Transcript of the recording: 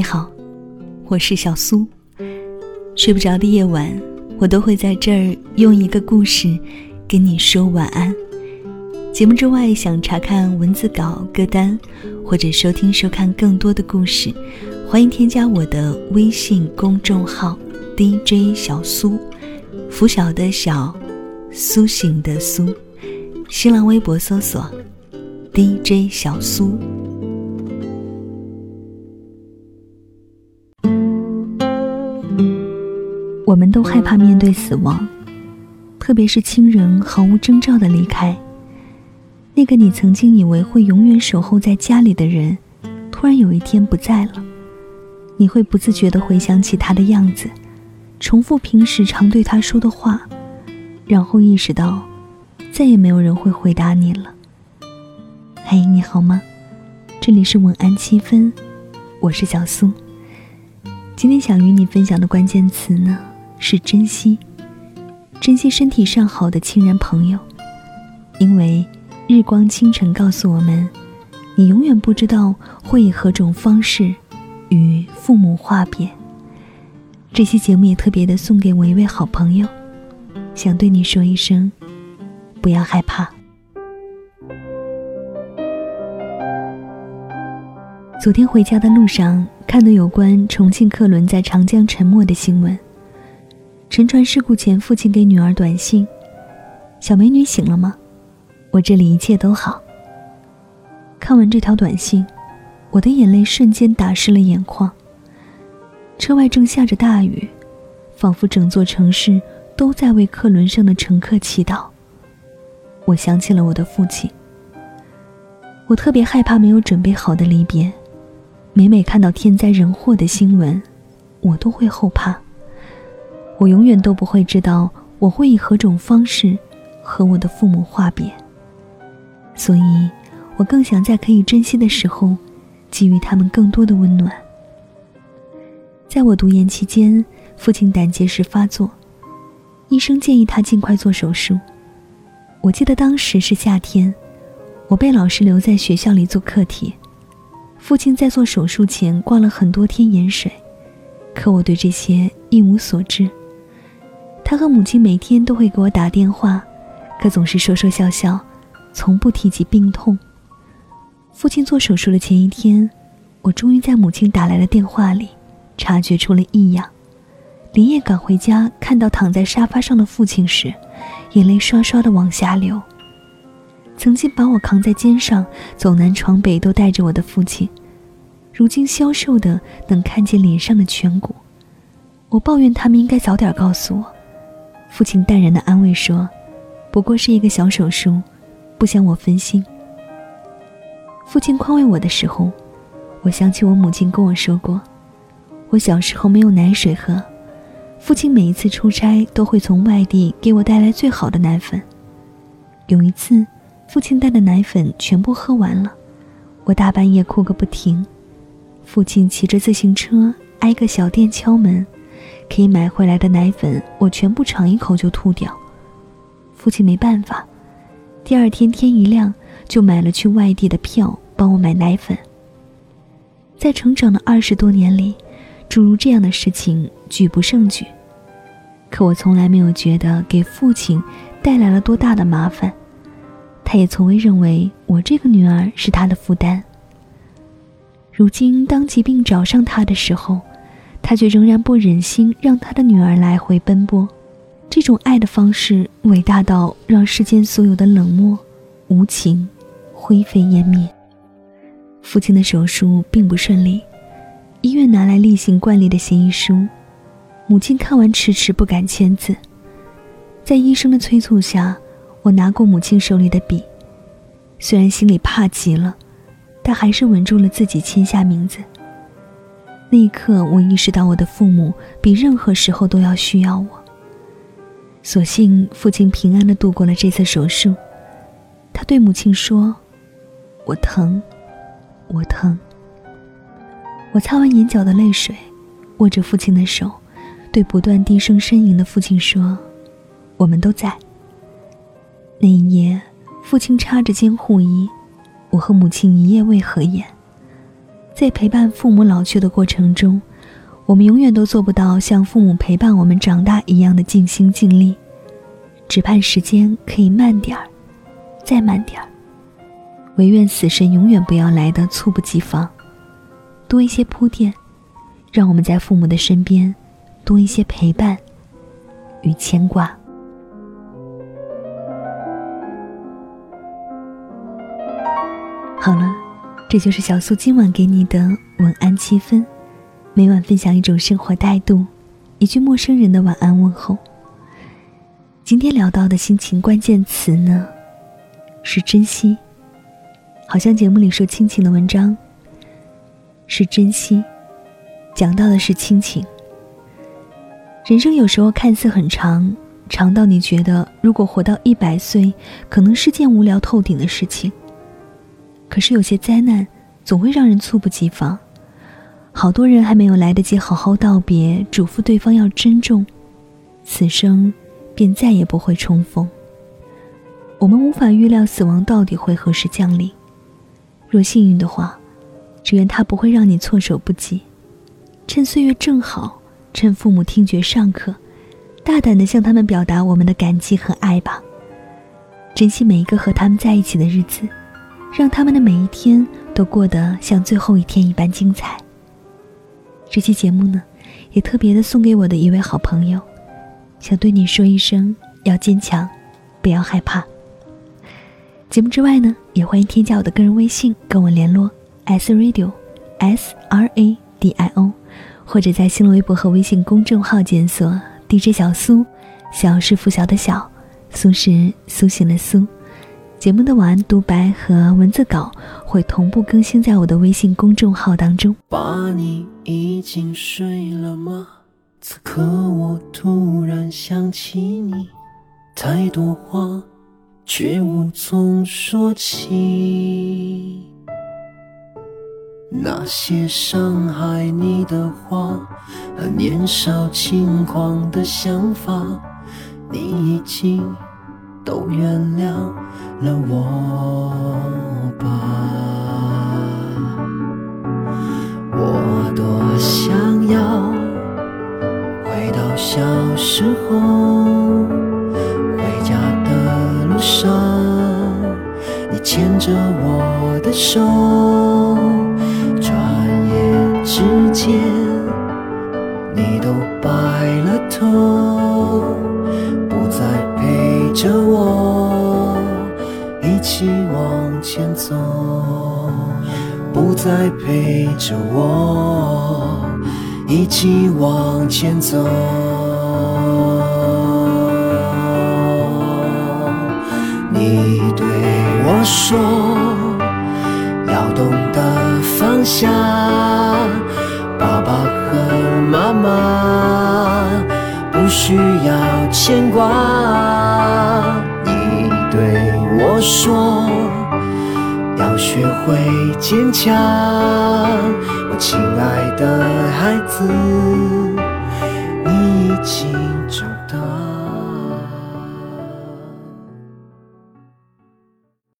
你好，我是小苏。睡不着的夜晚，我都会在这儿用一个故事跟你说晚安。节目之外，想查看文字稿、歌单，或者收听、收看更多的故事，欢迎添加我的微信公众号 DJ 小苏，拂晓的晓，苏醒的苏。新浪微博搜索 DJ 小苏。我们都害怕面对死亡，特别是亲人毫无征兆的离开。那个你曾经以为会永远守候在家里的人，突然有一天不在了，你会不自觉地回想起他的样子，重复平时常对他说的话，然后意识到，再也没有人会回答你了。嘿，你好吗？这里是晚安七分，我是小苏。今天想与你分享的关键词呢？是珍惜，珍惜身体尚好的亲人朋友，因为日光清晨告诉我们，你永远不知道会以何种方式与父母话别。这期节目也特别的送给我一位好朋友，想对你说一声，不要害怕。昨天回家的路上，看到有关重庆客轮在长江沉没的新闻。沉船事故前，父亲给女儿短信：“小美女醒了吗？我这里一切都好。”看完这条短信，我的眼泪瞬间打湿了眼眶。车外正下着大雨，仿佛整座城市都在为客轮上的乘客祈祷。我想起了我的父亲。我特别害怕没有准备好的离别，每每看到天灾人祸的新闻，我都会后怕。我永远都不会知道我会以何种方式和我的父母话别，所以，我更想在可以珍惜的时候，给予他们更多的温暖。在我读研期间，父亲胆结石发作，医生建议他尽快做手术。我记得当时是夏天，我被老师留在学校里做课题。父亲在做手术前挂了很多天盐水，可我对这些一无所知。他和母亲每天都会给我打电话，可总是说说笑笑，从不提及病痛。父亲做手术的前一天，我终于在母亲打来的电话里，察觉出了异样。连夜赶回家，看到躺在沙发上的父亲时，眼泪刷刷的往下流。曾经把我扛在肩上，走南闯北都带着我的父亲，如今消瘦的能看见脸上的颧骨。我抱怨他们应该早点告诉我。父亲淡然的安慰说：“不过是一个小手术，不想我分心。”父亲宽慰我的时候，我想起我母亲跟我说过：“我小时候没有奶水喝，父亲每一次出差都会从外地给我带来最好的奶粉。有一次，父亲带的奶粉全部喝完了，我大半夜哭个不停。父亲骑着自行车挨个小店敲门。”可以买回来的奶粉，我全部尝一口就吐掉。父亲没办法，第二天天一亮就买了去外地的票，帮我买奶粉。在成长的二十多年里，诸如这样的事情举不胜举，可我从来没有觉得给父亲带来了多大的麻烦，他也从未认为我这个女儿是他的负担。如今当疾病找上他的时候，他却仍然不忍心让他的女儿来回奔波，这种爱的方式伟大到让世间所有的冷漠、无情灰飞烟灭。父亲的手术并不顺利，医院拿来例行惯例的协议书，母亲看完迟迟不敢签字。在医生的催促下，我拿过母亲手里的笔，虽然心里怕极了，但还是稳住了自己签下名字。那一刻，我意识到我的父母比任何时候都要需要我。所幸，父亲平安的度过了这次手术。他对母亲说：“我疼，我疼。”我擦完眼角的泪水，握着父亲的手，对不断低声呻吟的父亲说：“我们都在。”那一夜，父亲插着监护仪，我和母亲一夜未合眼。在陪伴父母老去的过程中，我们永远都做不到像父母陪伴我们长大一样的尽心尽力，只盼时间可以慢点儿，再慢点儿。唯愿死神永远不要来的猝不及防，多一些铺垫，让我们在父母的身边多一些陪伴与牵挂。好了，这就是小苏今晚给你的晚安七分。每晚分享一种生活态度，一句陌生人的晚安问候。今天聊到的心情关键词呢，是珍惜。好像节目里说亲情的文章是珍惜，讲到的是亲情。人生有时候看似很长，长到你觉得如果活到一百岁，可能是件无聊透顶的事情。可是有些灾难总会让人猝不及防，好多人还没有来得及好好道别，嘱咐对方要珍重，此生便再也不会重逢。我们无法预料死亡到底会何时降临，若幸运的话，只愿它不会让你措手不及。趁岁月正好，趁父母听觉尚可，大胆的向他们表达我们的感激和爱吧。珍惜每一个和他们在一起的日子。让他们的每一天都过得像最后一天一般精彩。这期节目呢，也特别的送给我的一位好朋友，想对你说一声：要坚强，不要害怕。节目之外呢，也欢迎添加我的个人微信跟我联络：s radio s r a d i o，或者在新浪微博和微信公众号检索 “DJ 小苏”，小是拂晓的小，苏是苏醒的苏。节目的晚安独白和文字稿会同步更新在我的微信公众号当中。爸，你已经睡了吗？此刻我突然想起你，太多话却无从说起。那些伤害你的话和年少轻狂的想法，你已经。都原谅了我吧，我多想要回到小时候，回家的路上，你牵着我的手，转眼之间，你都白了头。不再陪着我一起往前走，不再陪着我一起往前走。你对我说，要懂得放下，爸爸和妈妈不需要牵挂。我说，要学会坚强，我亲爱的孩子，你已经长大。